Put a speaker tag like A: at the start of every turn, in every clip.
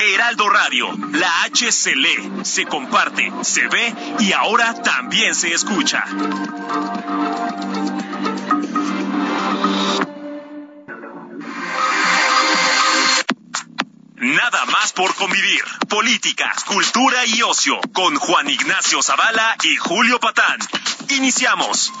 A: Heraldo Radio, la H se lee, se comparte, se ve y ahora también se escucha. Nada más por convivir. Política, cultura y ocio con Juan Ignacio Zavala y Julio Patán. Iniciamos.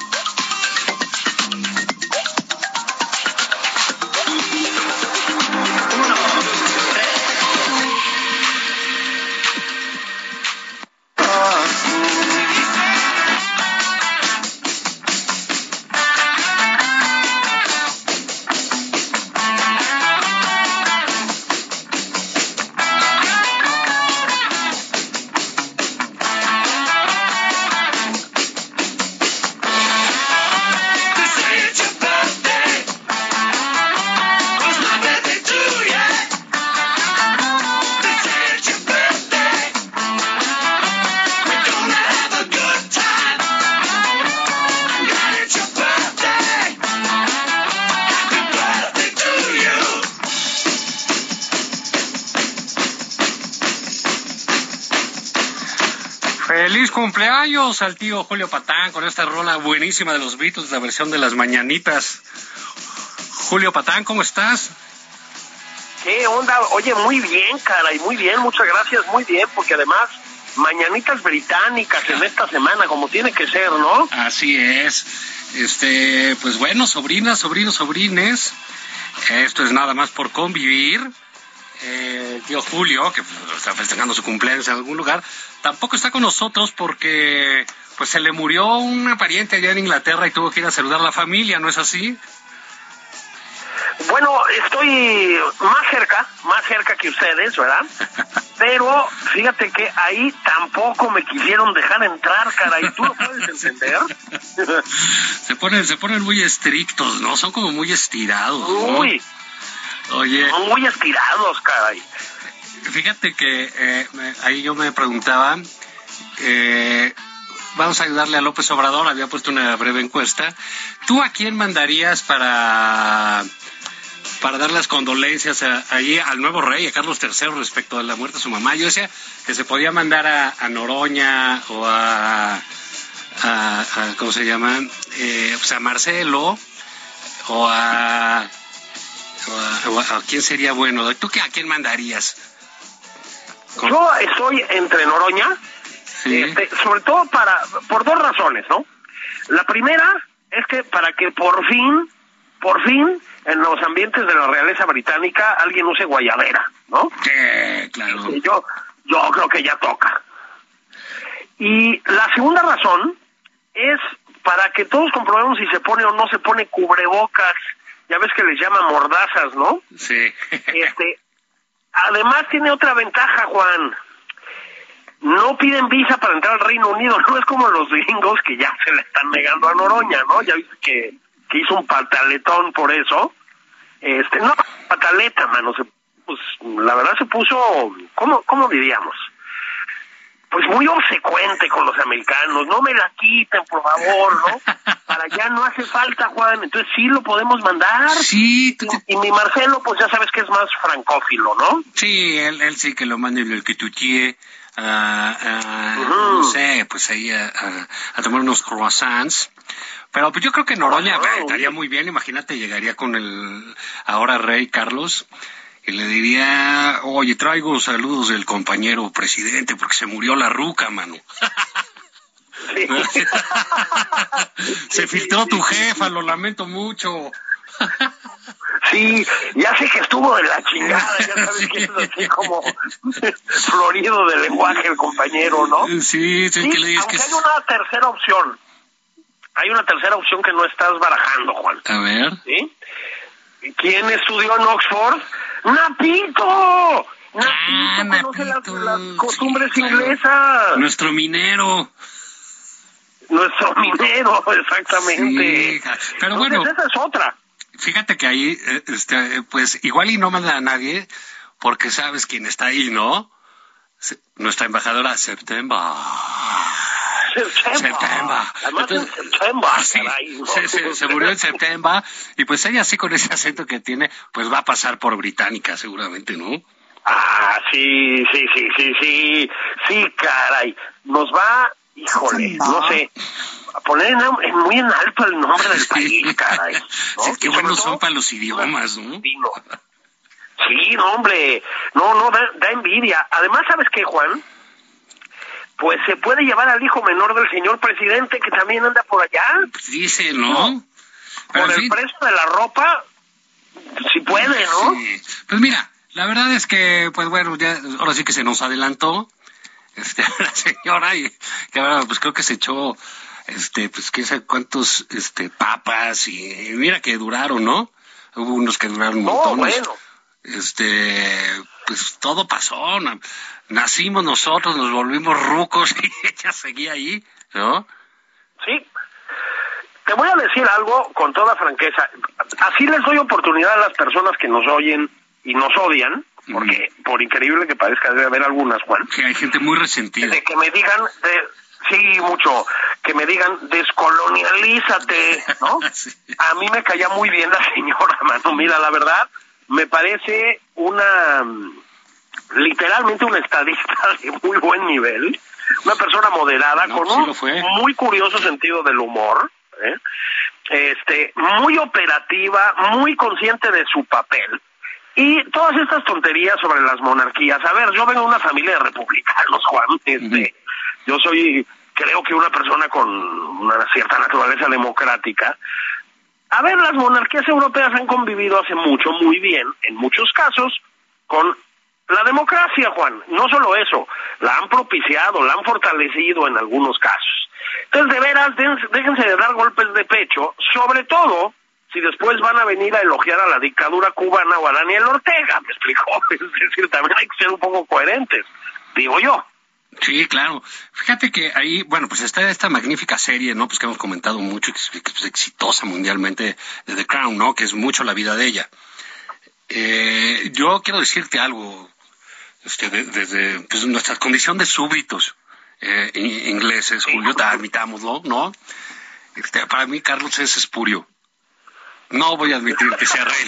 B: Cumpleaños al tío Julio Patán con esta rola buenísima de los Beatles, la versión de las mañanitas. Julio Patán, ¿cómo estás?
C: ¿Qué onda? Oye, muy bien, caray, muy bien, muchas gracias, muy bien, porque además, mañanitas británicas en esta semana, como tiene que ser, ¿no?
B: Así es. Este, pues bueno, sobrinas, sobrinos, sobrines. Esto es nada más por convivir. Eh, tío Julio, que pues, está festejando su cumpleaños en algún lugar, tampoco está con nosotros porque pues se le murió una pariente allá en Inglaterra y tuvo que ir a saludar a la familia, ¿no es así?
C: Bueno, estoy más cerca, más cerca que ustedes, ¿verdad? Pero fíjate que ahí tampoco me quisieron dejar entrar, caray. ¿Tú lo puedes entender?
B: se ponen, se ponen muy estrictos, ¿no? Son como muy estirados. ¿no? Oye.
C: Son muy estirados, caray.
B: Fíjate que eh, ahí yo me preguntaba, eh, vamos a ayudarle a López Obrador, había puesto una breve encuesta. ¿Tú a quién mandarías para para dar las condolencias a, allí al nuevo rey, a Carlos III, respecto a la muerte de su mamá? Yo decía que se podía mandar a, a Noroña o a, ¿cómo se llama? Eh, pues a Marcelo o a a, a, quién sería bueno? ¿Tú qué, a quién mandarías?
C: ¿Con... Yo estoy entre Noroña, sí. este, sobre todo para por dos razones, ¿no? La primera es que para que por fin, por fin, en los ambientes de la realeza británica alguien use guayabera, ¿no?
B: Sí, claro.
C: Yo, yo creo que ya toca. Y la segunda razón es para que todos comprobemos si se pone o no se pone cubrebocas ya ves que les llama mordazas, ¿no?
B: Sí.
C: este, además tiene otra ventaja, Juan. No piden visa para entrar al Reino Unido, no es como los gringos que ya se le están negando a Noroña, ¿no? Ya viste que, que hizo un pataletón por eso. Este, no, pataleta, mano, se, pues la verdad se puso, ¿cómo, cómo diríamos? Pues muy obsecuente con los americanos, no me la quiten, por favor, ¿no? Para allá no hace falta, Juan, entonces sí lo podemos mandar.
B: Sí.
C: Y, y, mi Marcelo, pues ya sabes que es más francófilo, ¿no?
B: Sí, él, él sí que lo mande el que tú quieres. Uh, uh, uh -huh. no sé, pues ahí a, a, tomar unos croissants. Pero pues yo creo que Noroña estaría muy bien, imagínate, llegaría con el ahora rey Carlos y le diría, oye, traigo saludos del compañero presidente porque se murió la ruca, mano.
C: Sí.
B: se filtró tu jefa, lo lamento mucho.
C: Sí, ya sé que estuvo de la chingada, ya sabes que es así como florido de lenguaje el compañero, ¿no?
B: Sí, sí, que le que...
C: hay una tercera opción. Hay una tercera opción que no estás barajando, Juan.
B: A ver.
C: ¿Sí? ¿Quién estudió en Oxford? ¡Napito!
B: Ah,
C: Napito conoce las, las costumbres
B: sí, claro.
C: inglesas.
B: Nuestro minero.
C: Nuestro minero, exactamente.
B: Sí, pero
C: Entonces,
B: bueno.
C: esa es otra.
B: Fíjate que ahí, eh, este, pues igual y no manda a nadie, porque sabes quién está ahí, ¿no? Nuestra embajadora September.
C: September. Además, en
B: Entonces,
C: September,
B: ah, sí,
C: caray, ¿no?
B: se, se- se murió en September y pues ella sí con ese acento que tiene, pues va a pasar por británica seguramente, ¿no?
C: Ah, sí, sí, sí, sí, sí, sí, caray. Nos va, híjole, no sé, a poner en, en- muy en alto el nombre del país, caray. ¿no?
B: Sí, qué buenos son para los idiomas, ¿no?
C: Sí, no, hombre, no, no, da, da envidia. Además, ¿sabes qué, Juan? Pues se puede llevar al hijo menor del señor presidente que también anda por allá.
B: Pues dice, ¿no? Pero
C: Por el precio de la ropa, si puede, ¿no?
B: sí. Pues mira, la verdad es que, pues bueno, ya ahora sí que se nos adelantó este, la señora y que ahora pues creo que se echó, este, pues qué sé cuántos, este, papas y mira que duraron, ¿no? Hubo unos que duraron
C: No,
B: montones.
C: bueno.
B: Este, pues todo pasó, na- nacimos nosotros, nos volvimos rucos y ella seguía ahí, ¿no?
C: Sí. Te voy a decir algo con toda franqueza. Así les doy oportunidad a las personas que nos oyen y nos odian, porque por increíble que parezca debe haber algunas, Juan,
B: Que hay gente muy resentida.
C: de que me digan, de, sí, mucho, que me digan, descolonialízate, ¿no?
B: Sí.
C: A mí me caía muy bien la señora, mano. Mira, la verdad, me parece una, mm, literalmente una estadista de muy buen nivel, una persona moderada,
B: No,
C: con
B: sí
C: un muy curioso sentido del humor, ¿eh? este, muy operativa, muy consciente de su papel. Y todas estas tonterías sobre las monarquías. A ver, yo vengo de una familia de republicanos, Juan. Este, Yo soy, creo que una persona con una cierta naturaleza democrática. A ver, las monarquías europeas han convivido hace mucho, muy bien, en muchos casos, con la democracia, Juan. No solo eso, la han propiciado, la han fortalecido en algunos casos. Entonces, de veras, déjense de dar golpes de pecho, sobre todo si después van a venir a elogiar a la dictadura cubana o a Daniel Ortega, ¿me explicó? Es decir, también hay que ser un poco coherentes, digo yo.
B: Sí, claro. Fíjate que ahí, bueno, pues está esta magnífica serie, ¿no? Pues que hemos comentado mucho, que es, exitosa mundialmente, de The Crown, ¿no? Que es mucho la vida de ella. Eh, yo quiero decirte algo, este, de- desde pues, nuestra condición de súbditos eh, in- ingleses, Julio, admitámoslo, ¿no? Este, para mí, Carlos es espurio. No voy a admitir que sea rey.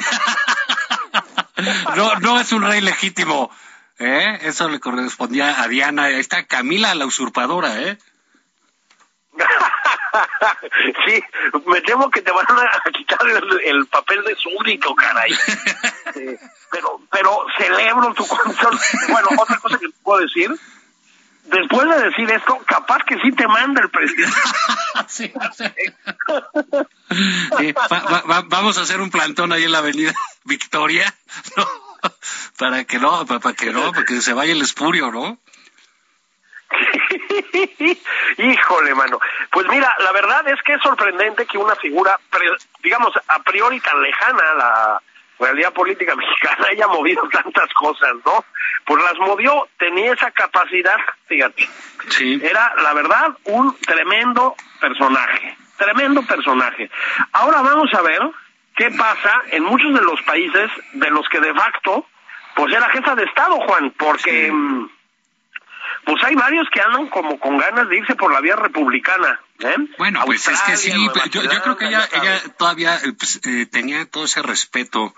B: no, no es un rey legítimo. ¿Eh? Eso le correspondía a Diana. Ahí está Camila la usurpadora, ¿eh?
C: sí, me temo que te van a quitar el, el papel de súbdito, caray. Pero, pero celebro tu condición. Bueno, otra cosa que te puedo decir, después de decir esto, capaz que sí te manda el presidente.
B: Sí, Sí, va- va- va- vamos a hacer un plantón ahí en la avenida Victoria, ¿no? Para que no, para, que no, para que se vaya el espurio, ¿no?
C: Híjole, mano. Pues mira, la verdad es que es sorprendente que una figura, pre- digamos, a priori tan lejana a la realidad política mexicana haya movido tantas cosas, ¿no? Pues las movió, tenía esa capacidad, fíjate.
B: Sí.
C: Era, la verdad, un tremendo personaje, tremendo personaje. Ahora vamos a ver qué pasa en muchos de los países de los que de facto, pues era jefa de Estado, Juan, porque...
B: Sí.
C: mm, pues hay varios que andan como con ganas de irse por la vía republicana. ¿eh?
B: Bueno, pues es que sí, yo, yo creo que ella, ella todavía eh, pues, eh, tenía todo ese respeto.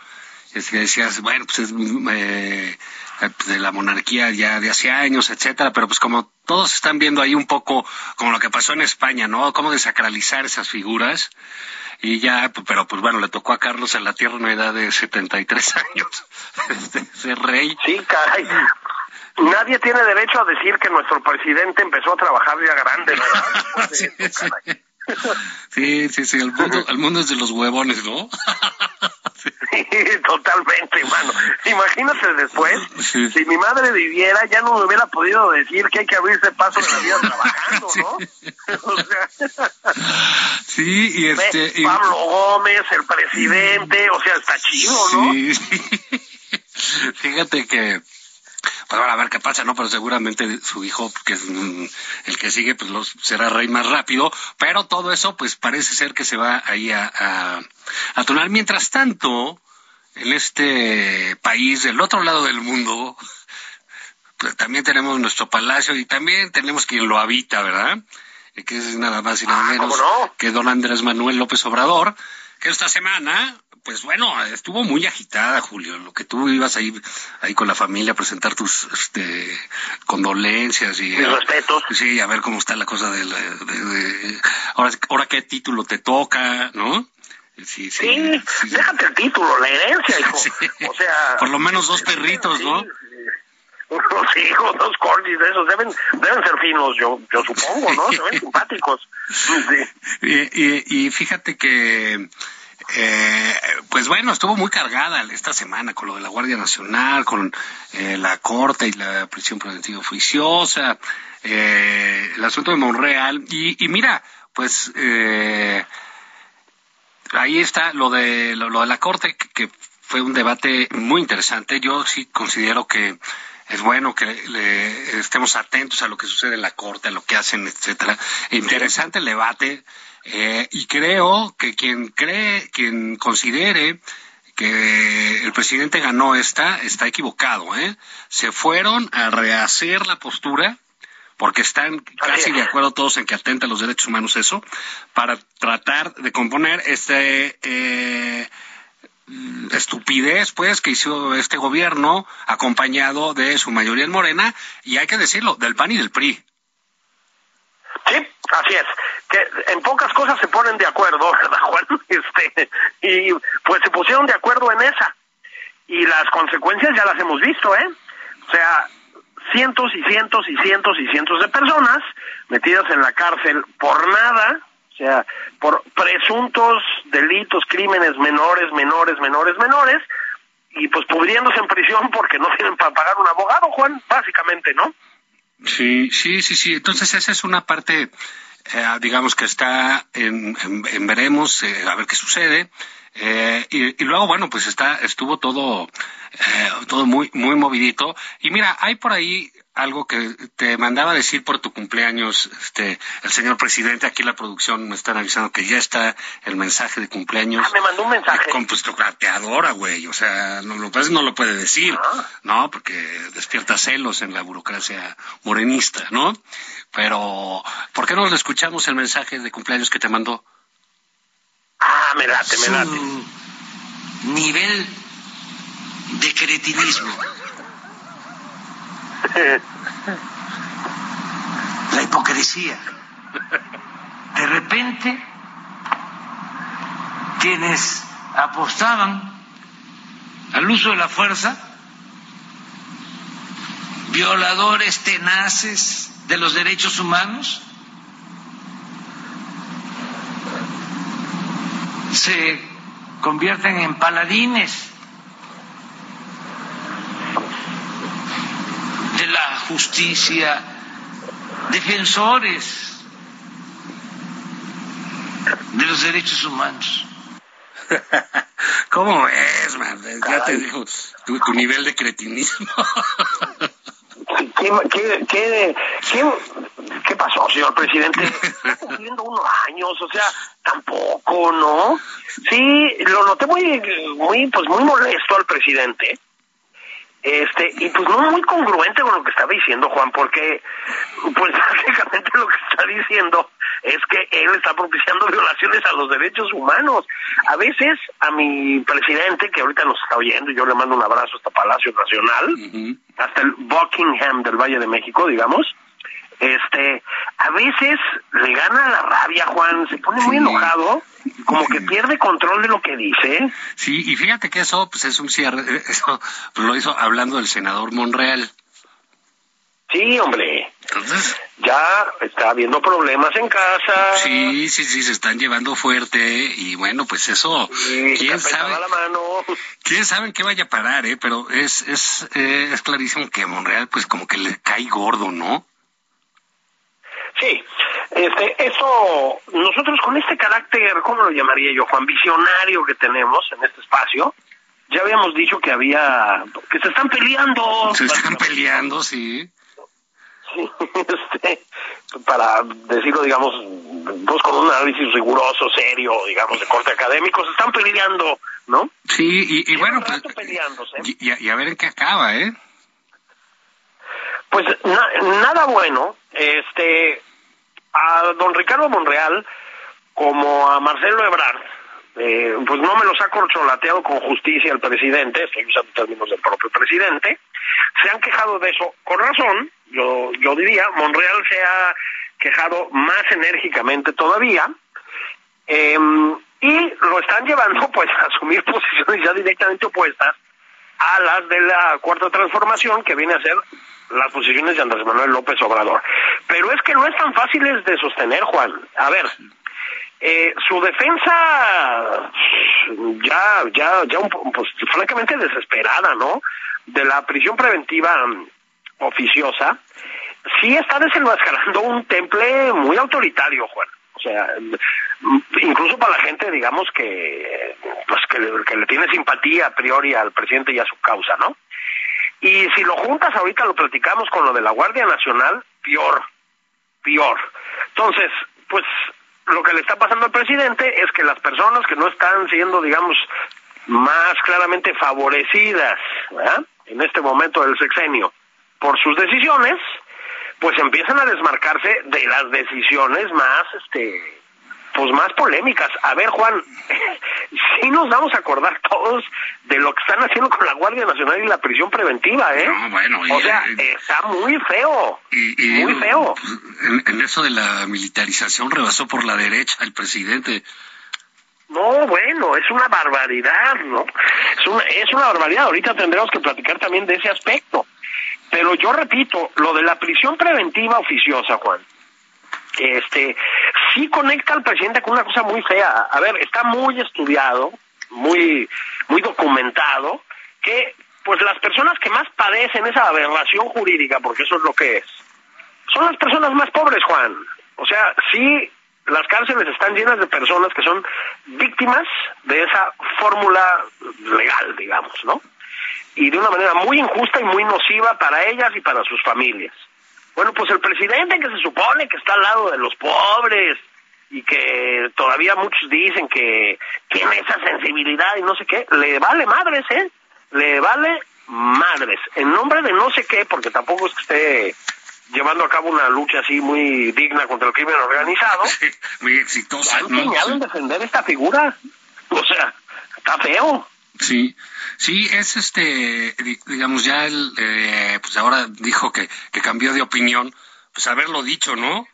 B: Es que decías, bueno, pues es mm, eh, eh, pues, de la monarquía ya de hace años, etcétera, pero pues como todos están viendo ahí un poco como lo que pasó en España, ¿no? Cómo desacralizar esas figuras. Y ya, pues, pero pues bueno, le tocó a Carlos en la tierna edad de 73 años ser rey.
C: Sí, caray. Nadie tiene derecho a decir que nuestro presidente empezó a trabajar ya grande, ¿verdad?
B: Sí, sí. Sí, sí, sí, el mundo, el mundo es de los huevones, ¿no?
C: Sí, Sí, totalmente, mano. Imagínate después, si mi madre viviera, ya no me hubiera podido decir que hay que abrirse paso en la vida trabajando, ¿no? o sea,
B: sí, y este...
C: Pablo Gómez, el presidente, o sea, está chido, ¿no?
B: Sí, sí. Fíjate que pues ahora a ver qué pasa, ¿no? Pero seguramente su hijo, que es el que sigue, pues los, será rey más rápido, pero todo eso, pues parece ser que se va ahí a, a, a tonar. Mientras tanto, en este país, del otro lado del mundo, pues también tenemos nuestro palacio y también tenemos quien lo habita, ¿verdad? Que es nada más y nada
C: Ah,
B: menos
C: ¿cómo no?
B: que don Andrés Manuel López Obrador, que esta semana, pues bueno, estuvo muy agitada, Julio, lo que tú ibas ahí, ahí con la familia a presentar tus este, condolencias y...
C: Mis respetos.
B: Sí, a ver cómo está la cosa de, la- de- de- ahora, ahora qué título te toca, ¿no? Sí, sí.
C: Sí,
B: sí.
C: déjate el título, la herencia, hijo.
B: Sí.
C: O sea...
B: Por lo menos dos perritos, ¿no?
C: Sí, Unos hijos, dos corgis de esos, deben, deben ser finos, yo, yo supongo, ¿no? Se ven simpáticos. Sí.
B: Y, y- y fíjate que, eh, pues bueno, estuvo muy cargada esta semana con lo de la Guardia Nacional, con eh, la Corte y la prisión preventiva oficiosa, eh, el asunto de Monreal. Y, y mira, pues eh, ahí está lo de, lo, lo de la Corte, que, que fue un debate muy interesante. Yo sí considero que es bueno que le estemos atentos a lo que sucede en la corte, a lo que hacen, etcétera. Interesante el debate eh, y creo que quien cree, quien considere que el presidente ganó esta, está equivocado, ¿eh? Se fueron a rehacer la postura porque están casi de acuerdo todos en que atenta a los derechos humanos eso, para tratar de componer este eh, estupidez pues que hizo este gobierno acompañado de su mayoría en Morena y hay que decirlo del PAN y del PRI
C: Sí, así es. Que en pocas cosas se ponen de acuerdo, ¿verdad, Juan? Este, y pues se pusieron de acuerdo en esa. Y las consecuencias ya las hemos visto, ¿eh? O sea, cientos y cientos y cientos y cientos de personas metidas en la cárcel por nada, sea, por presuntos delitos, crímenes menores, menores, menores, menores, y pues pudriéndose en prisión porque no tienen para pagar un abogado, Juan, básicamente, ¿no?
B: Sí, sí, sí, sí. Entonces esa es una parte, eh, digamos que está en, en- en veremos, eh, a ver qué sucede. Eh, y, y luego, bueno, pues está, estuvo todo, eh, todo muy, muy movidito. Y mira, hay por ahí algo que te mandaba decir por tu cumpleaños, este, el señor presidente. Aquí la producción me están avisando que ya está el mensaje de cumpleaños.
C: Ah, me mandó un mensaje.
B: Con pues te adora, güey. O sea, no lo pues, no lo puede decir,
C: Ah.
B: ¿no? Porque despierta celos en la burocracia morenista, ¿no? Pero, ¿por qué no le escuchamos el mensaje de cumpleaños que te mandó?
C: Ah, me late, me late.
D: su nivel de cretinismo, la hipocresía. De repente, quienes apostaban al uso de la fuerza, violadores tenaces de los derechos humanos, se convierten en paladines de la justicia, defensores de los derechos humanos.
B: ¿Cómo es, man? Ya te dijo tu, tu nivel de cretinismo.
C: ¿Qué, qué, qué, qué, qué pasó, señor presidente? Está cumpliendo unos años, o sea, tampoco, ¿no? Sí, lo noté muy, muy, pues muy molesto al presidente. Este, y pues no muy congruente con lo que está diciendo Juan, porque pues básicamente lo que está diciendo es que él está propiciando violaciones a los derechos humanos. A veces a mi presidente, que ahorita nos está oyendo, yo le mando un abrazo hasta Palacio Nacional, hasta el Buckingham del Valle de México, digamos, este, a veces le gana la rabia, Juan, se pone muy
B: Sí.
C: enojado, como que pierde control de lo que dice.
B: Sí, y fíjate que eso pues es un cierre, eso pues, lo hizo hablando del senador Monreal.
C: Sí, hombre.
B: Entonces,
C: Ya está habiendo problemas en casa.
B: sí, sí, sí, se están llevando fuerte y bueno, pues eso,
C: y
B: quién sabe,
C: la mano.
B: quién sabe en qué vaya a parar, ¿eh? Pero es, es, eh, es clarísimo que Monreal pues como que le cae gordo, ¿no?
C: Sí, este, eso, nosotros con este carácter, ¿cómo lo llamaría yo, Juan? Visionario que tenemos en este espacio, ya habíamos dicho que había, que se están peleando.
B: Se están peleando, sí.
C: Sí, este, para decirlo, digamos, pues con un análisis riguroso, serio, digamos, de corte académico, se están peleando, ¿no?
B: Sí, y, bueno, pues, y, a- y a ver en qué acaba, ¿eh?
C: Pues na- nada bueno, este, a don Ricardo Monreal, como a Marcelo Ebrard, eh, pues no me los ha corcholateado con justicia el presidente, estoy usando términos del propio presidente, se han quejado de eso con razón, yo, yo diría, Monreal se ha quejado más enérgicamente todavía, eh, y lo están llevando pues a asumir posiciones ya directamente opuestas a las de la cuarta transformación que viene a ser las posiciones de Andrés Manuel López Obrador. Pero es que no es tan fáciles de sostener, Juan. A ver, eh, su defensa ya, ya, ya un, pues, francamente desesperada, ¿no? De la prisión preventiva mm, oficiosa, sí está desenmascarando un temple muy autoritario, Juan. O sea, mm, incluso para la gente, digamos que, pues que, que le tiene simpatía a priori al presidente y a su causa, ¿no? Y si lo juntas ahorita, lo platicamos con lo de la Guardia Nacional, peor, peor. Entonces, pues lo que le está pasando al presidente es que las personas que no están siendo, digamos, más claramente favorecidas en este momento del sexenio por sus decisiones, pues empiezan a desmarcarse de las decisiones más, este, pues más polémicas. A ver, Juan, sí nos vamos a acordar todos de lo que están haciendo con la Guardia Nacional y la prisión preventiva, ¿eh?
B: No, bueno, y-
C: o sea,
B: eh,
C: está muy feo,
B: Y, y
C: muy feo.
B: en, en eso de la militarización rebasó por la derecha el presidente.
C: No, bueno, es una barbaridad, ¿no? Es una, es una barbaridad. Ahorita tendremos que platicar también de ese aspecto. Pero yo repito, lo de la prisión preventiva oficiosa, Juan, este, sí conecta al presidente con una cosa muy fea. A ver, está muy estudiado, muy, muy documentado, que pues las personas que más padecen esa aberración jurídica, porque eso es lo que es, son las personas más pobres, Juan. O sea, sí, las cárceles están llenas de personas que son víctimas de esa fórmula legal, digamos, ¿no? Y de una manera muy injusta y muy nociva para ellas y para sus familias. Bueno, pues el presidente que se supone que está al lado de los pobres y que todavía muchos dicen que tiene esa sensibilidad y no sé qué, le vale madres, ¿eh? Le vale madres. En nombre de no sé qué, porque tampoco es que esté llevando a cabo una lucha así muy digna contra el crimen organizado,
B: Muy exitosa,
C: ha
B: ¿no?
C: en defender esta figura. O sea, está feo.
B: Sí, sí, es este, di- digamos, ya él, eh, pues ahora dijo que, que cambió de opinión, pues haberlo dicho, ¿no?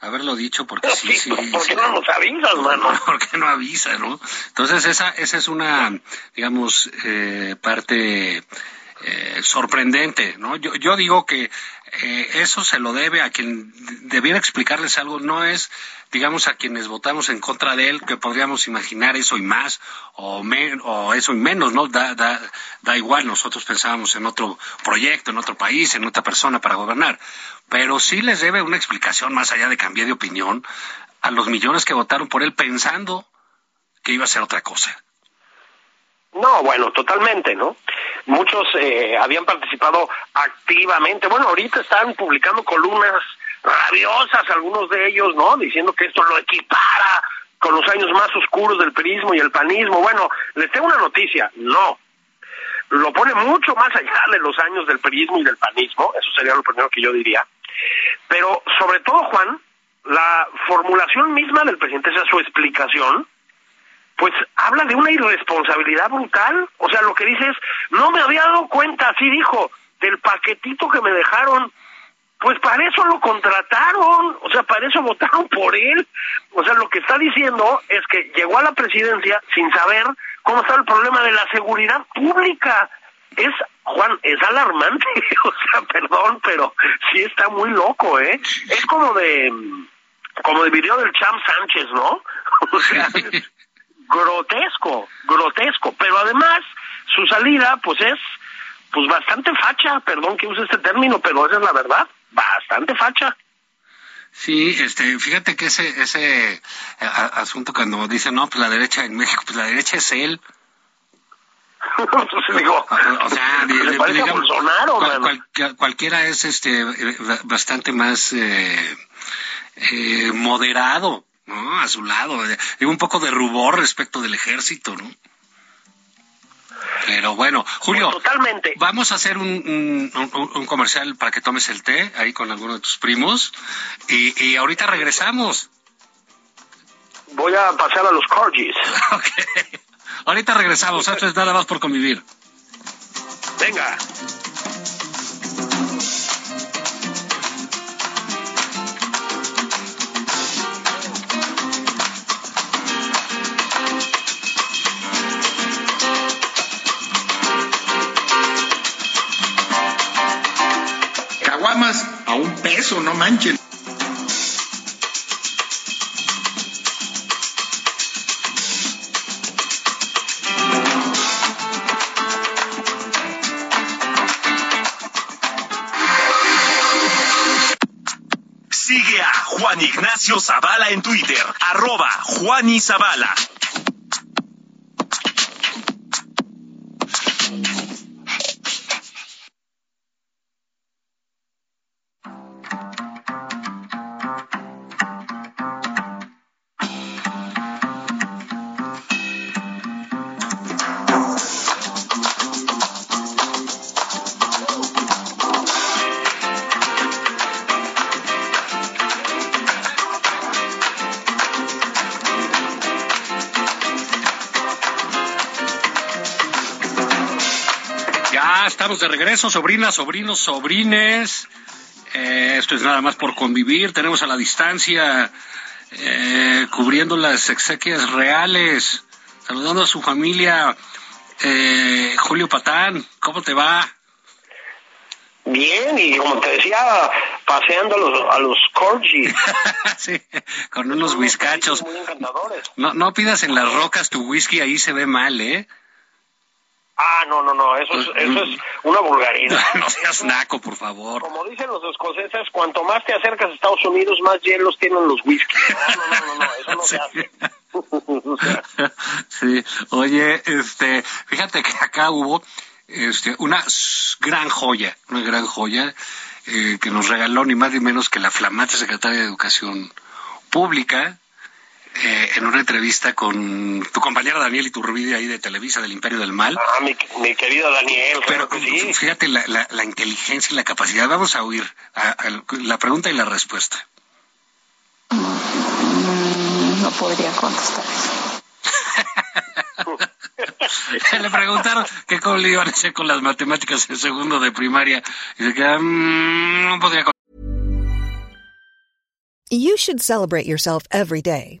B: Haberlo dicho, porque sí, sí.
C: ¿Por qué
B: sí.
C: no nos avisas, mano?
B: ¿Por qué no avisa, no? Entonces, esa, esa es una, digamos, eh, parte eh, sorprendente, ¿no? Yo, yo digo que eh, eso se lo debe a quien debiera explicarles algo, no es, digamos, a quienes votamos en contra de él, que podríamos imaginar eso y más, o, o eso y menos, ¿no? Da, da, da igual, nosotros pensábamos en otro proyecto, en otro país, en otra persona para gobernar, pero sí les debe una explicación más allá de cambiar de opinión a los millones que votaron por él pensando que iba a ser otra cosa.
C: No, bueno, totalmente, ¿no? Muchos eh, habían participado activamente. Bueno, ahorita están publicando columnas rabiosas, algunos de ellos, ¿no? Diciendo que esto lo equipara con los años más oscuros del perismo y el panismo. Bueno, les tengo una noticia, no. Lo pone mucho más allá de los años del perismo y del panismo, eso sería lo primero que yo diría. Pero sobre todo, Juan, la formulación misma del presidente, esa su explicación, pues habla de una irresponsabilidad brutal. O sea, lo que dice es, no me había dado cuenta, así dijo, del paquetito que me dejaron. Pues para eso lo contrataron, o sea, para eso votaron por él. O sea, lo que está diciendo es que llegó a la presidencia sin saber cómo estaba el problema de la seguridad pública. es, Juan, es alarmante, o sea, perdón, pero sí está muy loco, ¿eh? Es como de, como el video del Cham Sánchez, ¿no? O sea, grotesco, grotesco, pero además su salida, pues es, pues bastante facha, perdón que use este término, pero esa es la verdad, bastante facha.
B: Sí, este, fíjate que ese, ese eh, asunto cuando dicen, no, pues la derecha en México, pues la derecha es él.
C: Entonces digo,
B: O sea,
C: le
B: digamos,
C: Bolsonaro,
B: cual- cualquiera es este eh, ba- bastante más eh, eh, moderado, ¿no? A su lado, eh, un poco de rubor respecto del ejército, ¿no? Pero bueno, Julio,
C: Pues totalmente.
B: vamos a hacer un, un- un- un comercial para que tomes el té ahí con alguno de tus primos y, y ahorita regresamos.
C: Voy a pasar a los corgis.
B: Ok. Ahorita regresamos, esto es nada más por convivir.
C: Venga.
E: Manchen.
A: Sigue a Juan Ignacio Zavala en Twitter, arroba Juan y Zavala.
B: Estamos de regreso, sobrinas, sobrinos, sobrines. Eh, esto es nada más por convivir. Tenemos a la distancia eh, cubriendo las exequias reales, saludando a su familia. Eh, Julio Patán, ¿cómo te va?
C: Bien, y como te decía, paseando a los, a los corgis.
B: sí, con unos whiskachos. No, no pidas en las rocas tu whisky, ahí se ve mal, ¿eh?
C: Ah, no, no, no, eso es, eso es una vulgaridad.
B: no seas naco, por favor.
C: Como dicen los escoceses, cuanto más te acercas a Estados Unidos, más hielos tienen los whisky. No, no, no, no, eso no se hace.
B: Sí, oye, este, fíjate que acá hubo este, una gran joya, una gran joya eh, que nos regaló ni más ni menos que la flamante secretaria de Educación Pública eh, en una entrevista con tu compañera Daniel Iturbide ahí de Televisa del Imperio del Mal.
C: ah, mi, mi querido Daniel,
B: Pero
C: claro que sí.
B: fíjate la, la, la inteligencia y la capacidad. Vamos a oír a- a la pregunta y la respuesta.
F: Mm, No podría contestar eso.
B: Le preguntaron que cómo le iban a hacer con las matemáticas en segundo de primaria y se queda, "Mm, no podría con-".
G: You should celebrate yourself every day,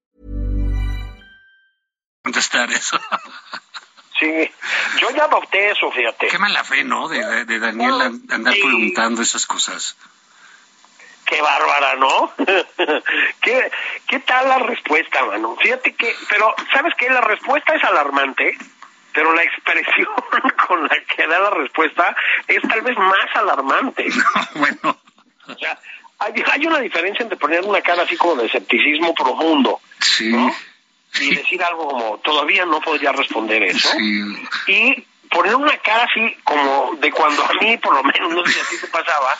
B: contestar eso.
C: Sí, yo ya adopté eso, fíjate.
B: Qué mala fe, ¿no? De, Daniel an- andar
C: Sí.
B: preguntando esas cosas.
C: Qué bárbara, ¿no? ¿Qué, ¿Qué tal la respuesta, mano? Fíjate que, pero, ¿sabes qué? La respuesta es alarmante, pero la expresión con la que da la respuesta es tal vez más alarmante.
B: bueno,
C: O sea, hay, hay una diferencia entre poner una cara así como de escepticismo profundo
B: sí,
C: ¿no? Y decir algo como, todavía no podría responder eso,
B: sí.
C: y poner una cara así como de cuando a mí, por lo menos, no sé si a ti te pasaba,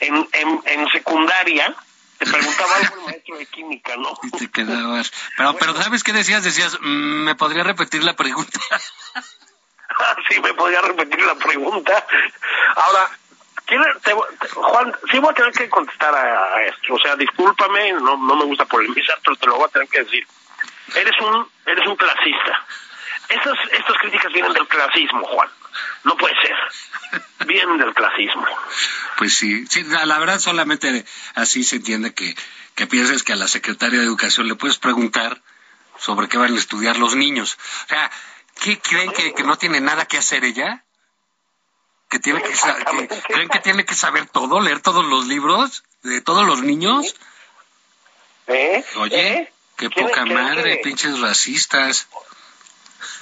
C: en, en, en secundaria, te preguntaba algo el maestro de química, ¿no?
B: Y te quedabas. Pero, pero ¿sabes qué decías? Decías, "Mm, ¿me podría repetir la pregunta?
C: sí, me podía repetir la pregunta. Ahora, Juan, sí voy a tener que contestar a, esto. O sea, discúlpame, no, no me gusta polemizar, pero te lo voy a tener que decir. Eres un, eres un clasista. Estas, estas críticas vienen del clasismo, Juan. No puede ser. Vienen del clasismo.
B: Pues sí, sí la verdad solamente así se entiende que, que pienses que a la secretaria de Educación le puedes preguntar sobre qué van a estudiar los niños. O sea, ¿qué creen que, que no tiene nada que hacer ella? que tiene que, creen que tiene que saber todo, leer todos los libros de todos los niños.
C: ¿Eh?
B: Oye, ¿Eh? Qué poca madre, pinches racistas.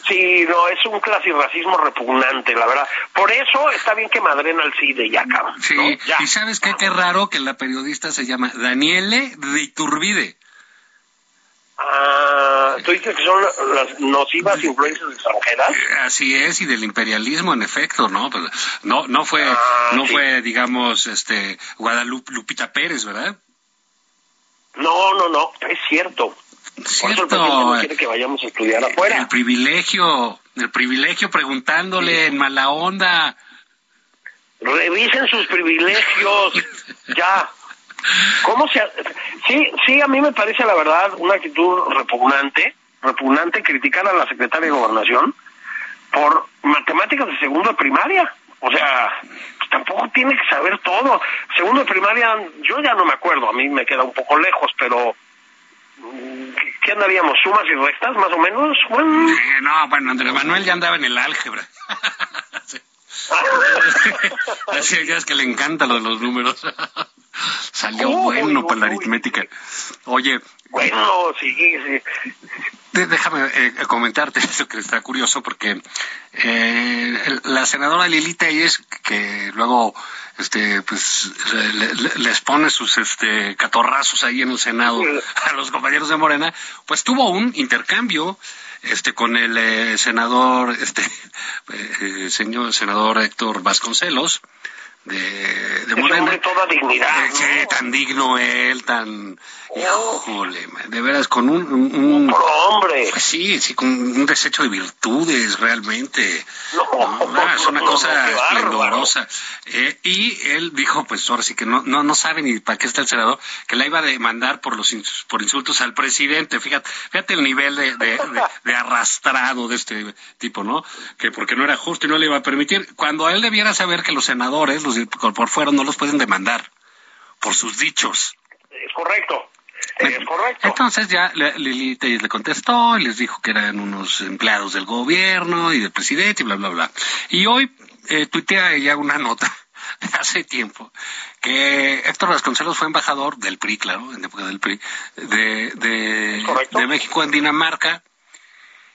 C: Sí, no, es un racismo repugnante, la verdad. Por eso está bien que madren al CIDE y acaba.
B: Sí, y sabes qué, qué raro que la periodista se llama Daniele de Iturbide.
C: Ah, ¿tú dices que son las nocivas influencias extranjeras?
B: Eh, así es, y del imperialismo, en efecto, ¿no? Pues, no, no fue, ah, no fue, digamos, este, Guadalupe Lupita Pérez, ¿verdad?
C: No, no, no, es cierto.
B: Cierto.
C: no quiere que vayamos a estudiar afuera.
B: El privilegio, el privilegio preguntándole en mala onda.
C: Revisen sus privilegios, ya. ¿Cómo se.? Sí, sí, a mí me parece la verdad una actitud repugnante, repugnante criticar a la secretaria de Gobernación por matemáticas de segundo de primaria. O sea, tampoco tiene que saber todo. Segundo de primaria, yo ya no me acuerdo, a mí me queda un poco lejos, pero mm, ¿qué andaríamos? ¿Sumas y restas, más o menos?
B: Bueno. no, bueno, Andrés Manuel ya andaba en el álgebra. Así es que le encanta lo de los números. Salió bueno para la aritmética. Oye.
C: Bueno, sí, sí.
B: Déjame eh, comentarte eso que está curioso porque eh, la senadora Lili Telles, que luego este pues les pone sus este catorrazos ahí en el Senado a los compañeros de Morena, pues tuvo un intercambio este con el eh, senador este señor senador Héctor Vasconcelos de, de
C: Morena. toda dignidad.
B: Eh, tan digno él, tan... Híjole, de veras, con un... un,
C: hombre.
B: Pues sí, sí, con un desecho de virtudes, realmente. No, es una cosa esplendorosa. Eh, y él dijo, pues ahora sí que no, no, no sabe ni para qué está el senador, que la iba a demandar por los por insultos al presidente. Fíjate, fíjate el nivel de, de, de arrastrado de este tipo, ¿no? Que porque no era justo y no le iba a permitir. Cuando él debiera saber que los senadores, por fuera no los pueden demandar por sus dichos.
C: Es correcto. Es correcto.
B: Entonces ya Lili le contestó y les dijo que eran unos empleados del gobierno y del presidente y bla, bla, bla. Y hoy eh, tuitea ella una nota hace tiempo que Héctor Vasconcelos fue embajador del PRI, claro, en época del PRI, de, de, de México en Dinamarca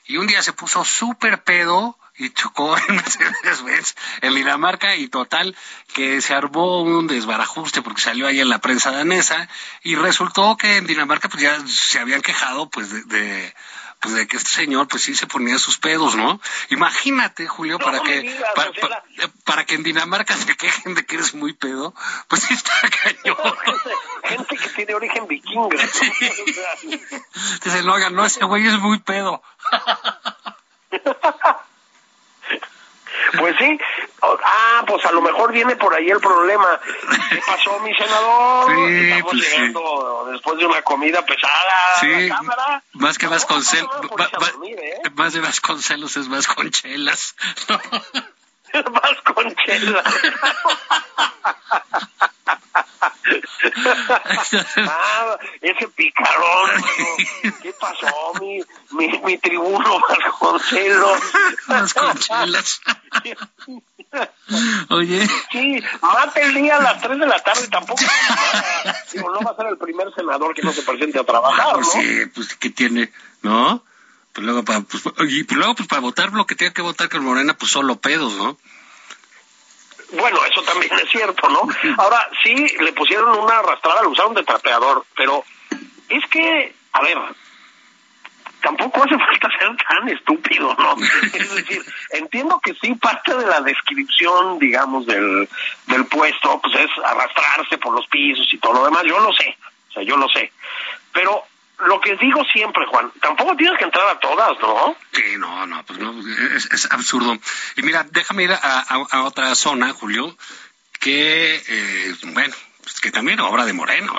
B: y un día se puso súper pedo y chocó en Mercedes-Benz en Dinamarca y total que se armó un desbarajuste porque salió ahí en la prensa danesa y resultó que en Dinamarca pues ya se habían quejado pues de, pues de que este señor pues sí se ponía sus pedos, ¿no? Imagínate, Julio, para que para, que en Dinamarca se quejen de que eres muy pedo, pues sí está cañón.
C: gente, que tiene origen vikingo.
B: Sí. Dice, no, no, ese güey es muy pedo.
C: Pues sí. Ah, pues a lo mejor viene por ahí el problema. ¿Qué pasó, mi senador?
B: Sí,
C: Estamos
B: pues
C: llegando después de una comida pesada.
B: Sí, más que más con celos. ¿eh? Más de más con celos es más con chelas.
C: más con chelas. ah, ese picarón, ¿qué pasó, mi, mi, mi tribuno Vasconcelos?
B: Vasconcelos. Oye.
C: Sí, mate el día a las 3 de la tarde tampoco. Digo, no va a ser el primer senador que no se presente a trabajar,
B: pues ¿no? Sí, pues, ¿qué tiene? ¿No? Pues luego, para, pues, y pues luego, pues para votar lo que tenga que votar con Morena, pues solo pedos, ¿no?
C: Bueno, eso también es cierto, ¿no? Ahora, sí, le pusieron una arrastrada, lo usaron de trapeador, pero es que, a ver, tampoco hace falta ser tan estúpido, ¿no? Es decir, entiendo que sí, parte de la descripción, digamos, del, del puesto, pues es arrastrarse por los pisos y todo lo demás, yo lo sé, o sea, yo lo sé, pero lo que digo siempre, Juan, tampoco tienes que entrar a todas, ¿no?
B: Sí, no, no, pues no, es, absurdo. Y mira, déjame ir a, otra zona, Julio, que, eh, bueno, pues que también obra de Moreno,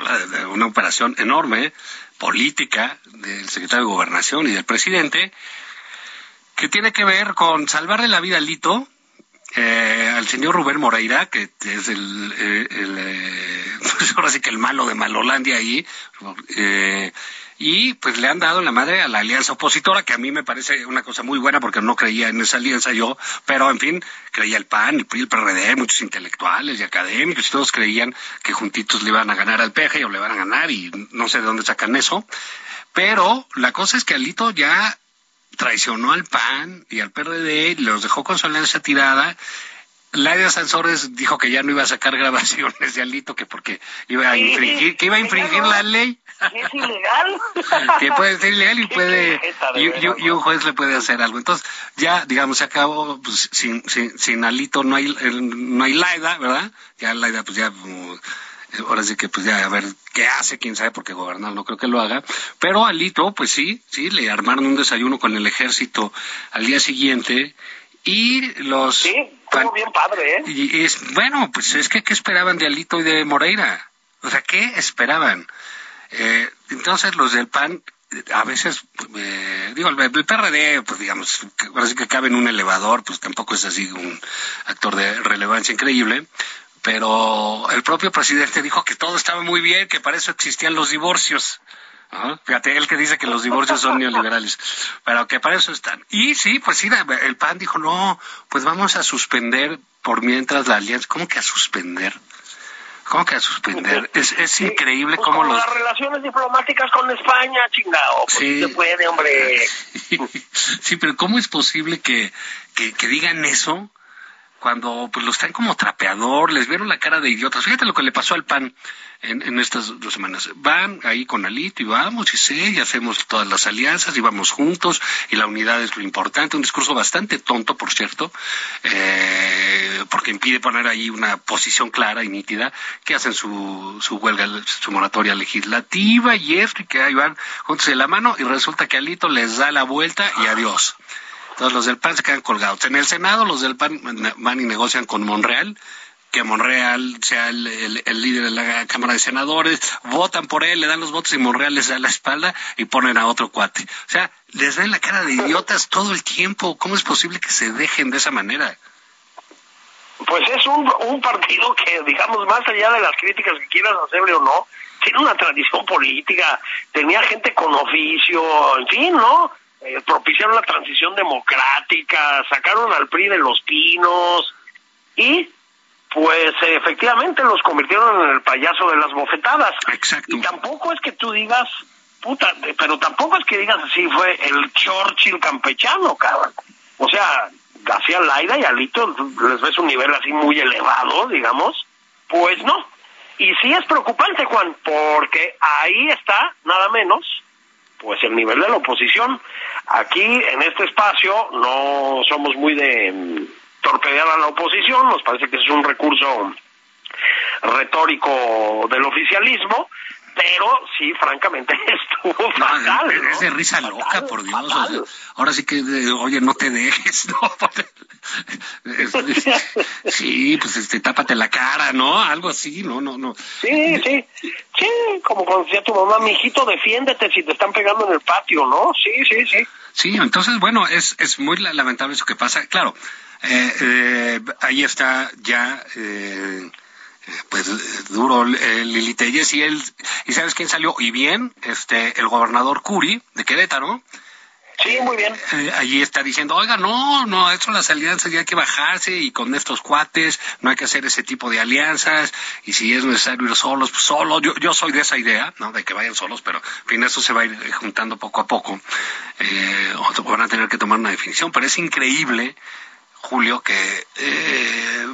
B: una operación enorme, política, del secretario de Gobernación y del presidente, que tiene que ver con salvarle la vida a Lito, eh, al señor Rubén Moreira, que es el, eh, el, pues ahora sí que el malo de Malolandia ahí, y pues le han dado la madre a la alianza opositora, que a mí me parece una cosa muy buena porque no creía en esa alianza yo, pero en fin, creía el PAN, el el PRD, muchos intelectuales y académicos, y todos creían que juntitos le iban a ganar al peje o le van a ganar y no sé de dónde sacan eso. Pero la cosa es que Alito ya traicionó al PAN y al PRD, los dejó con su alianza tirada Laida Sansores dijo que ya no iba a sacar grabaciones de Alito, que porque iba a infringir, que iba a infringir la ley.
C: Es ilegal.
B: que puede ser ilegal y puede, y, un juez le puede hacer algo. Entonces, ya, digamos, se acabó, pues, sin, sin, sin Alito no hay, no hay Laida, ¿verdad? Ya Laida, pues ya, ahora sí que pues ya a ver qué hace, quién sabe, porque gobernar no creo que lo haga. Pero Alito, pues sí, sí, le armaron un desayuno con el ejército al día siguiente y los...
C: Sí, estuvo bien padre, ¿eh?
B: Y es, bueno, pues es que ¿qué esperaban de Alito y de Moreira? O sea, ¿qué esperaban? Eh, entonces los del PAN a veces, eh, digo, el, PRD, pues digamos, sí que cabe en un elevador, pues tampoco es así un actor de relevancia increíble, pero el propio presidente dijo que todo estaba muy bien, que para eso existían los divorcios. Fíjate, él que dice que los divorcios son neoliberales, pero que para eso están. Y sí, pues sí, el PAN dijo, no, pues vamos a suspender por mientras la alianza. ¿Cómo que a suspender? ¿Cómo que a suspender? Es, es increíble
C: pues
B: cómo los...
C: las relaciones diplomáticas con España, chingado. Pues sí. se puede, hombre.
B: Sí, pero ¿cómo es posible que, que, que digan eso cuando pues los traen como trapeador, les vieron la cara de idiotas. Fíjate lo que le pasó al PAN en, estas dos semanas. Van ahí con Alito y vamos y sé, y hacemos todas las alianzas y vamos juntos y la unidad es lo importante. Un discurso bastante tonto, por cierto, eh, porque impide poner ahí una posición clara y nítida que hacen su, su huelga, su moratoria legislativa y esto y que ahí van juntos de la mano y resulta que Alito les da la vuelta y adiós. Entonces los del PAN se quedan colgados. En el Senado los del PAN van y negocian con Monreal, que Monreal sea el, líder de la Cámara de Senadores, votan por él, le dan los votos y Monreal les da la espalda y ponen a otro cuate. O sea, les ven la cara de idiotas todo el tiempo. ¿Cómo es posible que se dejen de esa manera?
C: Pues es un, un partido que, digamos, más allá de las críticas que quieras hacerle o no, tiene una tradición política, tenía gente con oficio, en fin, ¿no? Eh, propiciaron la transición democrática, sacaron al PRI de los pinos y pues efectivamente los convirtieron en el payaso de las bofetadas.
B: Exacto.
C: Y tampoco es que tú digas, puta, pero tampoco es que digas así, fue el Churchill campechano, cabrón. O sea, García Laida y Alito les ves un nivel así muy elevado, digamos. Pues no. Y sí es preocupante, Juan, porque ahí está, nada menos, pues el nivel de la oposición. Aquí, en este espacio, no somos muy de mm, torpedear a la oposición, nos parece que es un recurso retórico del oficialismo, pero sí, francamente, estuvo fatal.
B: Es de risa loca, por Dios. ahora sí que, oye, no te dejes, ¿no? sí, pues este, tápate la cara, ¿no? Algo así, no, no, no.
C: Sí, sí, sí, como cuando decía tu mamá, mijito, defiéndete si te están pegando en el patio, ¿no? Sí, sí, sí.
B: Sí, entonces, bueno, es, es muy lamentable eso que pasa. Claro, eh, eh, ahí está ya... Eh, pues duro el Lili y él y sabes quién salió y bien este el gobernador Curi de Querétaro
C: Sí, muy bien.
B: Eh, allí está diciendo, oiga, no, no, eso las alianzas ya hay que bajarse y con estos cuates no hay que hacer ese tipo de alianzas y si es necesario ir solos, pues solo. Yo, yo soy de esa idea, ¿no? De que vayan solos, pero en fin, eso se va a ir juntando poco a poco. Eh, van a tener que tomar una definición, pero es increíble, Julio, que eh,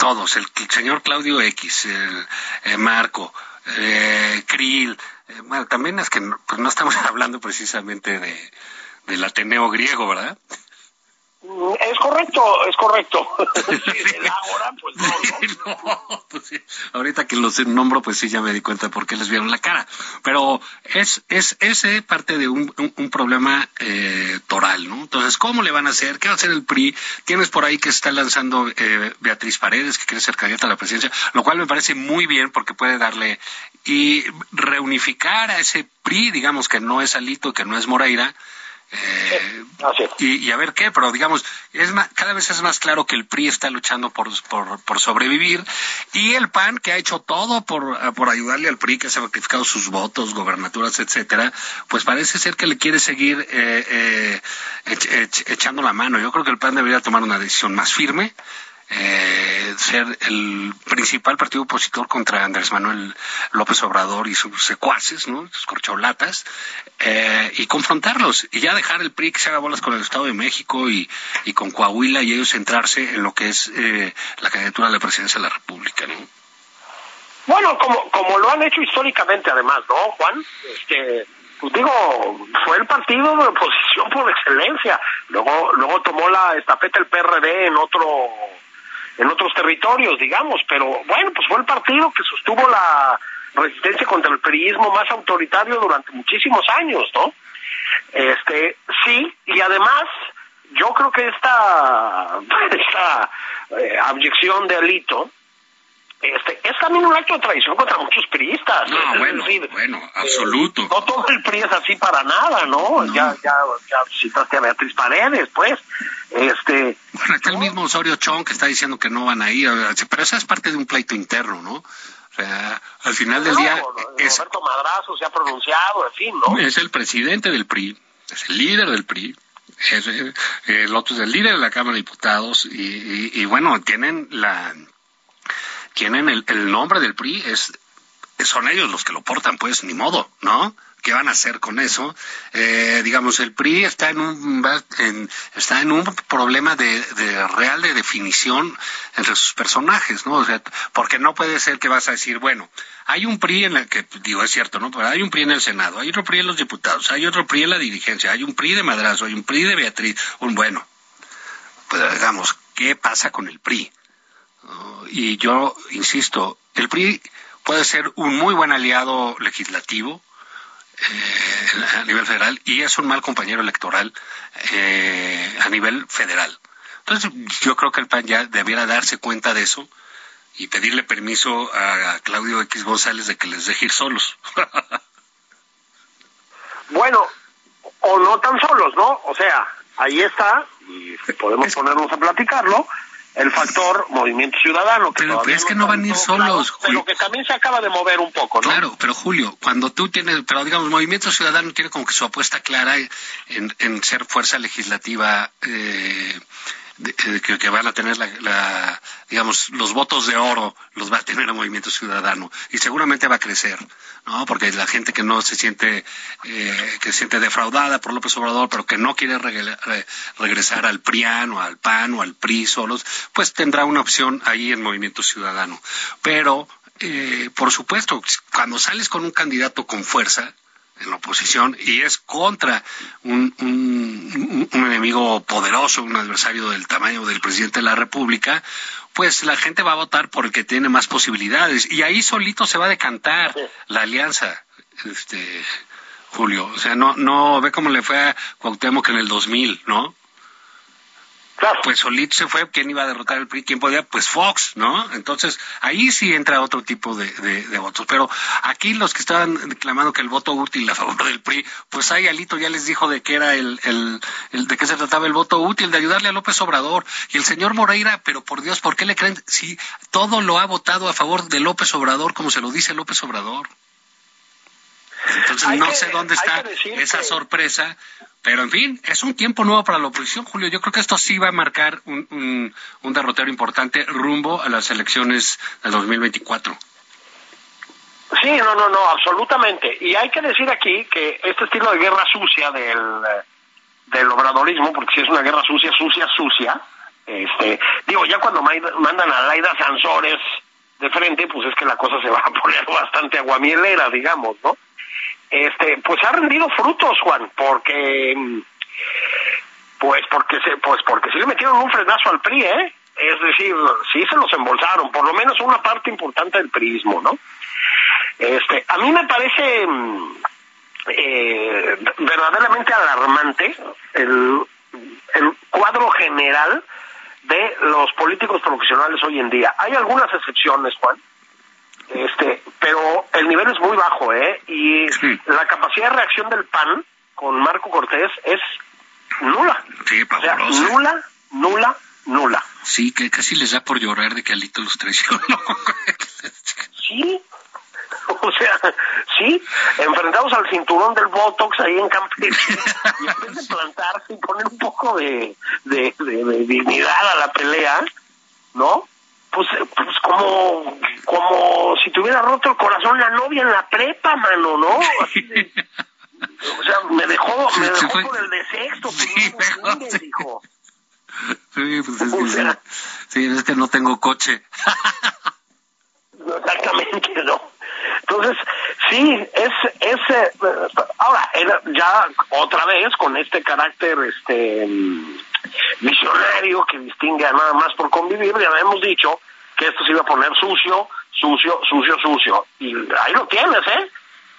B: todos, el, señor Claudio X, el, eh, Marco, eh, Krill, eh, bueno, también es que no, pues no estamos hablando precisamente de, del Ateneo griego, ¿verdad?
C: Mm, es correcto, es correcto. ahora, pues no,
B: no. pues ahorita que los nombro, pues sí, ya me di cuenta por qué les vieron la cara. Pero es, es ese parte de un, un, problema eh, toral, ¿no? Entonces, ¿cómo le van a hacer? ¿Qué va a hacer el PRI? Tienes por ahí que está lanzando eh, Beatriz Paredes, que quiere ser candidata a la presidencia, lo cual me parece muy bien porque puede darle y reunificar a ese PRI, digamos que no es Alito, que no es Moreira, eh, y, a ver qué, pero digamos, es cada vez es más claro que el PRI está luchando por, por, sobrevivir y el PAN, que ha hecho todo por, por ayudarle al PRI, que ha sacrificado sus votos, gobernaturas, etcétera, pues parece ser que le quiere seguir eh, eh, echando la mano. Yo creo que el PAN debería tomar una decisión más firme eh, ser el principal partido opositor contra Andrés Manuel López Obrador y sus secuaces, ¿no? sus corcholatas, eh, y confrontarlos, y ya dejar el PRI que se haga bolas con el Estado de México y, y con Coahuila y ellos centrarse en lo que es eh, la candidatura a la presidencia de la República. ¿no?
C: Bueno, como, como lo han hecho históricamente además, ¿no, Juan? Este, pues digo, fue el partido de oposición por excelencia. Luego, luego tomó la estafeta el PRD en otro en otros territorios, digamos, pero bueno, pues fue el partido que sostuvo la resistencia contra el periodismo más autoritario durante muchísimos años, ¿no? Este, sí, y además yo creo que esta, esta eh, abyección de Alito, este, es también un acto de traición contra muchos priistas.
B: No, bueno, bueno, eh, absoluto.
C: no todo el PRI es así para nada, ¿no? Ya, ya, ya citaste a Beatriz Paredes, pues. Este,
B: bueno, está el mismo Osorio Chong que está diciendo que no van a ir, pero esa es parte de un pleito interno, ¿no? O sea, al final del día...
C: es, Roberto Madrazo se ha pronunciado, en fin, ¿no?
B: Es el presidente del PRI, es el líder del PRI, es eh, el otro es el líder de la Cámara de Diputados y, y bueno, tienen la tienen el, el nombre del PRI, es, son ellos los que lo portan, pues ni modo, ¿no? ¿Qué van a hacer con eso? Eh, digamos, el PRI está en un, está en un problema de, de, real de definición entre sus personajes, ¿no? O sea, porque no puede ser que vas a decir, bueno, hay un PRI en el que, digo, es cierto, ¿no? Hay un PRI en el Senado, hay otro PRI en los diputados, hay otro PRI en la dirigencia, hay un PRI de Madrazo, hay un PRI de Beatriz, un bueno. Pues digamos, ¿qué pasa con el PRI? Y yo insisto, el PRI puede ser un muy buen aliado legislativo eh, a nivel federal y es un mal compañero electoral eh, a nivel federal. Entonces yo creo que el PAN ya debiera darse cuenta de eso y pedirle permiso a Claudio X González de que les deje ir solos.
C: bueno, o no tan solos, ¿no? O sea, ahí está, y podemos ponernos a platicarlo, el factor movimiento ciudadano.
B: Que pero, es que no van a ir solos.
C: pero que también se acaba de mover un poco, ¿no?
B: Claro, pero Julio, cuando tú tienes, pero digamos, movimiento ciudadano tiene como que su apuesta clara en, en ser fuerza legislativa eh, que, van a tener la, digamos, los votos de oro los va a tener el movimiento ciudadano y seguramente va a crecer, ¿no? Porque la gente que no se siente, eh, que se siente defraudada por López Obrador, pero que no quiere regresar al PRIAN o al PAN o al PRI solos, pues tendrá una opción ahí en movimiento ciudadano. Pero, eh, por supuesto, cuando sales con un candidato con fuerza, en la oposición y es contra un, un, enemigo poderoso, un adversario del tamaño del presidente de la República, pues la gente va a votar por el que tiene más posibilidades y ahí solito se va a decantar la alianza. Este, Julio, o sea, no, no, ve cómo le fue a Cuauhtémoc en el 2000, ¿no? Pues solito se fue, ¿quién iba a derrotar al PRI? ¿Quién podía? Pues Fox, ¿no? Entonces, ahí sí entra otro tipo de, de, votos. Pero aquí los que estaban reclamando que el voto útil a favor del PRI, pues ahí Alito ya les dijo de qué era el, el, el, de qué se trataba el voto útil, de ayudarle a López Obrador. Y el señor Moreira, pero por Dios, ¿por qué le creen? Si todo lo ha votado a favor de López Obrador, como se lo dice López Obrador. Entonces no sé dónde está esa sorpresa, pero en fin, es un tiempo nuevo para la oposición, Julio. Yo creo que esto sí va a marcar un, un, derrotero importante rumbo a las elecciones del 2024.
C: Sí, no, no, no, absolutamente. Y hay que decir aquí que este estilo de guerra sucia del, del obradorismo, porque si es una guerra sucia, sucia, sucia, este, digo, ya cuando mandan a Laida Sansores de frente, pues es que la cosa se va a poner bastante aguamielera, digamos, ¿no? Este, pues ha rendido frutos, Juan, porque, pues porque se, pues porque sí le metieron un frenazo al PRI, ¿eh? Es decir, sí se los embolsaron, por lo menos una parte importante del prismo, ¿no? Este, a mí me parece mm, eh, verdaderamente alarmante el, el cuadro general de los políticos profesionales hoy en día. Hay algunas excepciones, Juan, este, pero el nivel es muy bajo, ¿eh? Y la capacidad de reacción del PAN con Marco Cortés es nula.
B: Sí,
C: o sea, nula, nula, nula.
B: Sí, que casi les da por llorar de que Alito los traicionó.
C: sí, o sea, sí, enfrentados al cinturón del Botox ahí en Campeche, y en vez de plantarse y poner un poco de, de, de dignidad a la pelea, ¿no? Pues, pues como, como si tuviera roto el corazón la novia en la prepa, mano, ¿no? Así de, o sea, me dejó, me dejó por el de sexto, pues sí, no me dijo.
B: Sí, pues es que, sí, es que no tengo coche.
C: Exactamente, ¿no? Entonces, sí, es, es eh, ahora, ya otra vez con este carácter, este, visionario que distingue a nada más por convivir, ya hemos dicho que esto se iba a poner sucio, sucio, sucio, sucio. Y ahí lo tienes, ¿eh?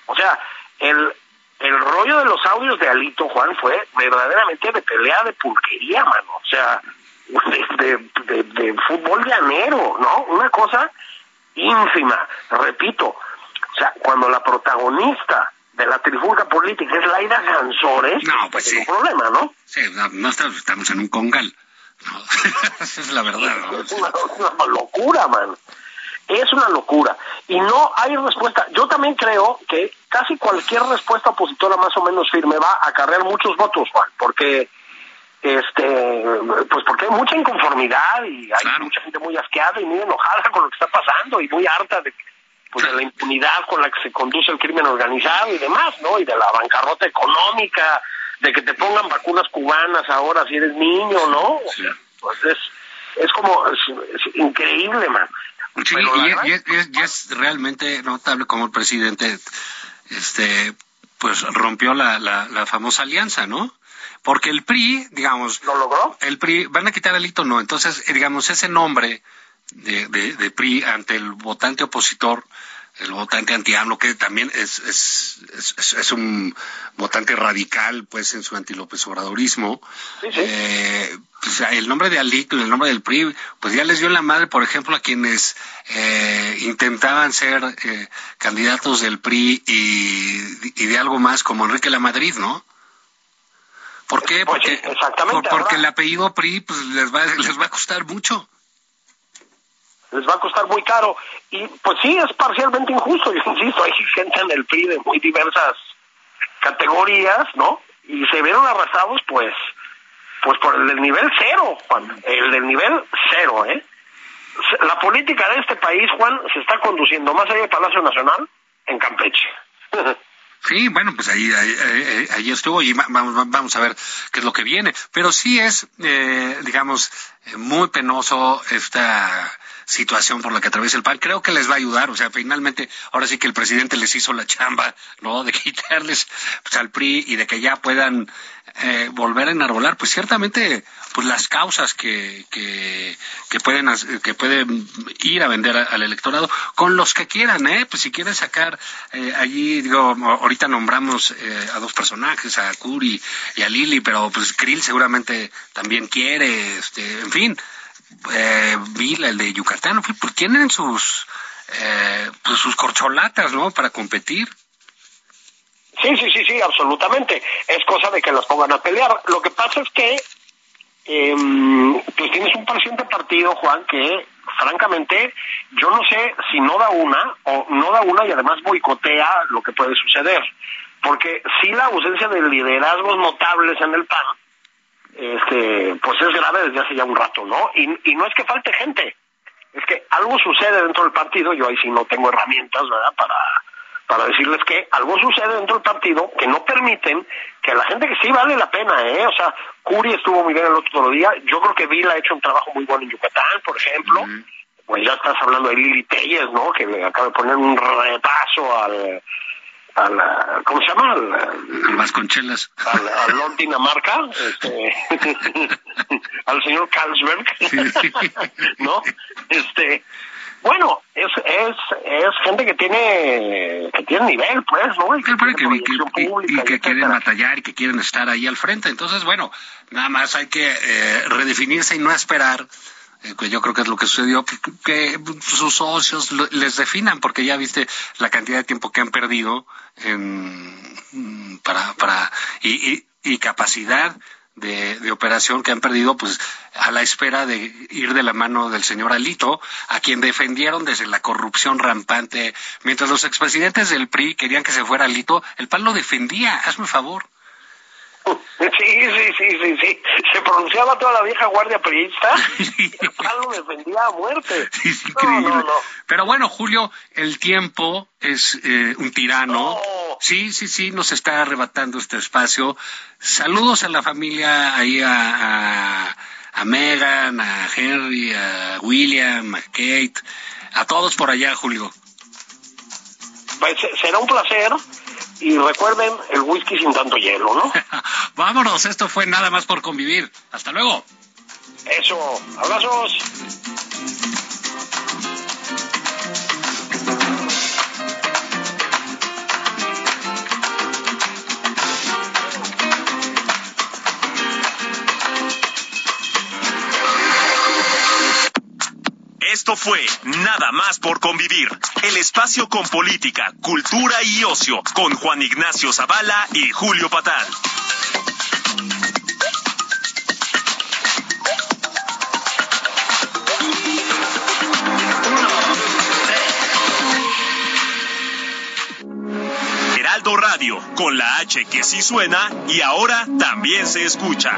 C: O sea, el, el rollo de los audios de Alito, Juan, fue verdaderamente de pelea de pulquería, mano. O sea, de, de, de, fútbol llanero, ¿no? Una cosa ínfima, repito. O sea, cuando la protagonista de la trifulca política es Laida Sansores,
B: no, pues sí.
C: un problema, ¿no?
B: Sí, no, estamos en un congal. esa es la verdad.
C: Es una, locura, man. Es una locura. Y no hay respuesta. Yo también creo que casi cualquier respuesta opositora más o menos firme va a acarrear muchos votos, Juan, porque este pues porque hay mucha inconformidad y hay mucha gente muy asqueada y muy enojada con lo que está pasando y muy harta de pues de la impunidad con la que se conduce el crimen organizado y demás, ¿no? Y de la bancarrota económica, de que te pongan vacunas cubanas ahora si eres niño, ¿no? Pues es, es como, es, increíble, man.
B: Sí, y, es, realmente notable como el presidente, este, pues rompió la, la, la famosa alianza, ¿no? Porque el PRI, digamos...
C: ¿Lo logró?
B: El PRI, van a quitar el hito, no. Entonces, digamos, ese nombre de, de, PRI ante el votante opositor, el votante anti que también es, es, es, un votante radical, pues, en su anti-López Obradorismo. Eh, pues, el nombre de Alito y el nombre del PRI, pues ya les dio la madre, por ejemplo, a quienes eh, intentaban ser eh, candidatos del PRI y, y, de algo más, como Enrique La Madrid, ¿no? ¿Por qué?
C: Pues
B: porque,
C: porque
B: el apellido PRI pues, les, va, les va a costar mucho
C: les va a costar muy caro. Y pues sí, es parcialmente injusto, yo insisto, hay gente en el PRI de muy diversas categorías, ¿no? Y se vieron arrasados, pues, pues por el del nivel cero, Juan, el del nivel cero, ¿eh? La política de este país, Juan, se está conduciendo más allá del Palacio Nacional en Campeche.
B: Sí, bueno, pues ahí, ahí, ahí, estuvo y vamos, vamos a ver qué es lo que viene. Pero sí es, eh, digamos, muy penoso esta situación por la que atraviesa el PAN. Creo que les va a ayudar, o sea, finalmente, ahora sí que el presidente les hizo la chamba, ¿no? De quitarles pues, al PRI y de que ya puedan eh, volver a enarbolar, pues ciertamente, pues las causas que, que, que pueden, que pueden ir a vender al electorado con los que quieran, ¿eh? Pues si quieren sacar eh, allí, digo, ahorita nombramos eh, a dos personajes, a Curi y a Lili, pero pues Krill seguramente también quiere, este, en fin, eh, Vila, el de Yucatán, pues tienen sus, eh, pues sus corcholatas, ¿no? Para competir.
C: Sí, sí, sí, sí, absolutamente. Es cosa de que las pongan a pelear. Lo que pasa es que eh, tienes un presidente partido, Juan, que francamente yo no sé si no da una o no da una y además boicotea lo que puede suceder. Porque si la ausencia de liderazgos notables en el PAN este, pues es grave desde hace ya un rato, ¿no? Y, y no es que falte gente, es que algo sucede dentro del partido, yo ahí sí no tengo herramientas, ¿verdad? Para, para decirles que algo sucede dentro del partido que no permiten que la gente que sí vale la pena, ¿eh? O sea, Curi estuvo muy bien el otro día, yo creo que Vila ha hecho un trabajo muy bueno en Yucatán, por ejemplo, pues ya estás hablando de Lili Telles, ¿no? Que acaba de poner un repaso al a la, ¿cómo se llama? Al,
B: Vasconchelas.
C: Al, al Lord Dinamarca, este, al señor Carlsberg, ¿no? Este, bueno, es, es, es gente que tiene, que tiene nivel, pues, ¿no?
B: Y que, que, y, que quieren batallar y que quieren estar ahí al frente. Entonces, bueno, nada más hay que eh, redefinirse y no esperar eh, pues yo creo que es lo que sucedió, que, sus socios les definan, porque ya viste la cantidad de tiempo que han perdido en, para, para, y, y, capacidad de, de, operación que han perdido, pues a la espera de ir de la mano del señor Alito, a quien defendieron desde la corrupción rampante. Mientras los expresidentes del PRI querían que se fuera Alito, el PAN lo defendía, hazme favor.
C: Sí, sí, sí, sí, sí. Se pronunciaba toda la vieja guardia periodista y el palo defendía a muerte.
B: Sí, sí, increíble. Pero bueno, Julio, el tiempo es eh, un tirano. Sí, sí, sí, nos está arrebatando este espacio. Saludos a la familia, ahí a, a, a Megan, a Henry, a William, a Kate, a todos por allá, Julio.
C: Pues, será un placer y recuerden el whisky sin tanto hielo, ¿no?
B: Vámonos, esto fue nada más por convivir. Hasta luego.
C: Eso, abrazos.
A: Esto fue Nada más por convivir, el espacio con política, cultura y ocio, con Juan Ignacio Zavala y Julio Patal. Heraldo Radio, con la H que sí suena y ahora también se escucha.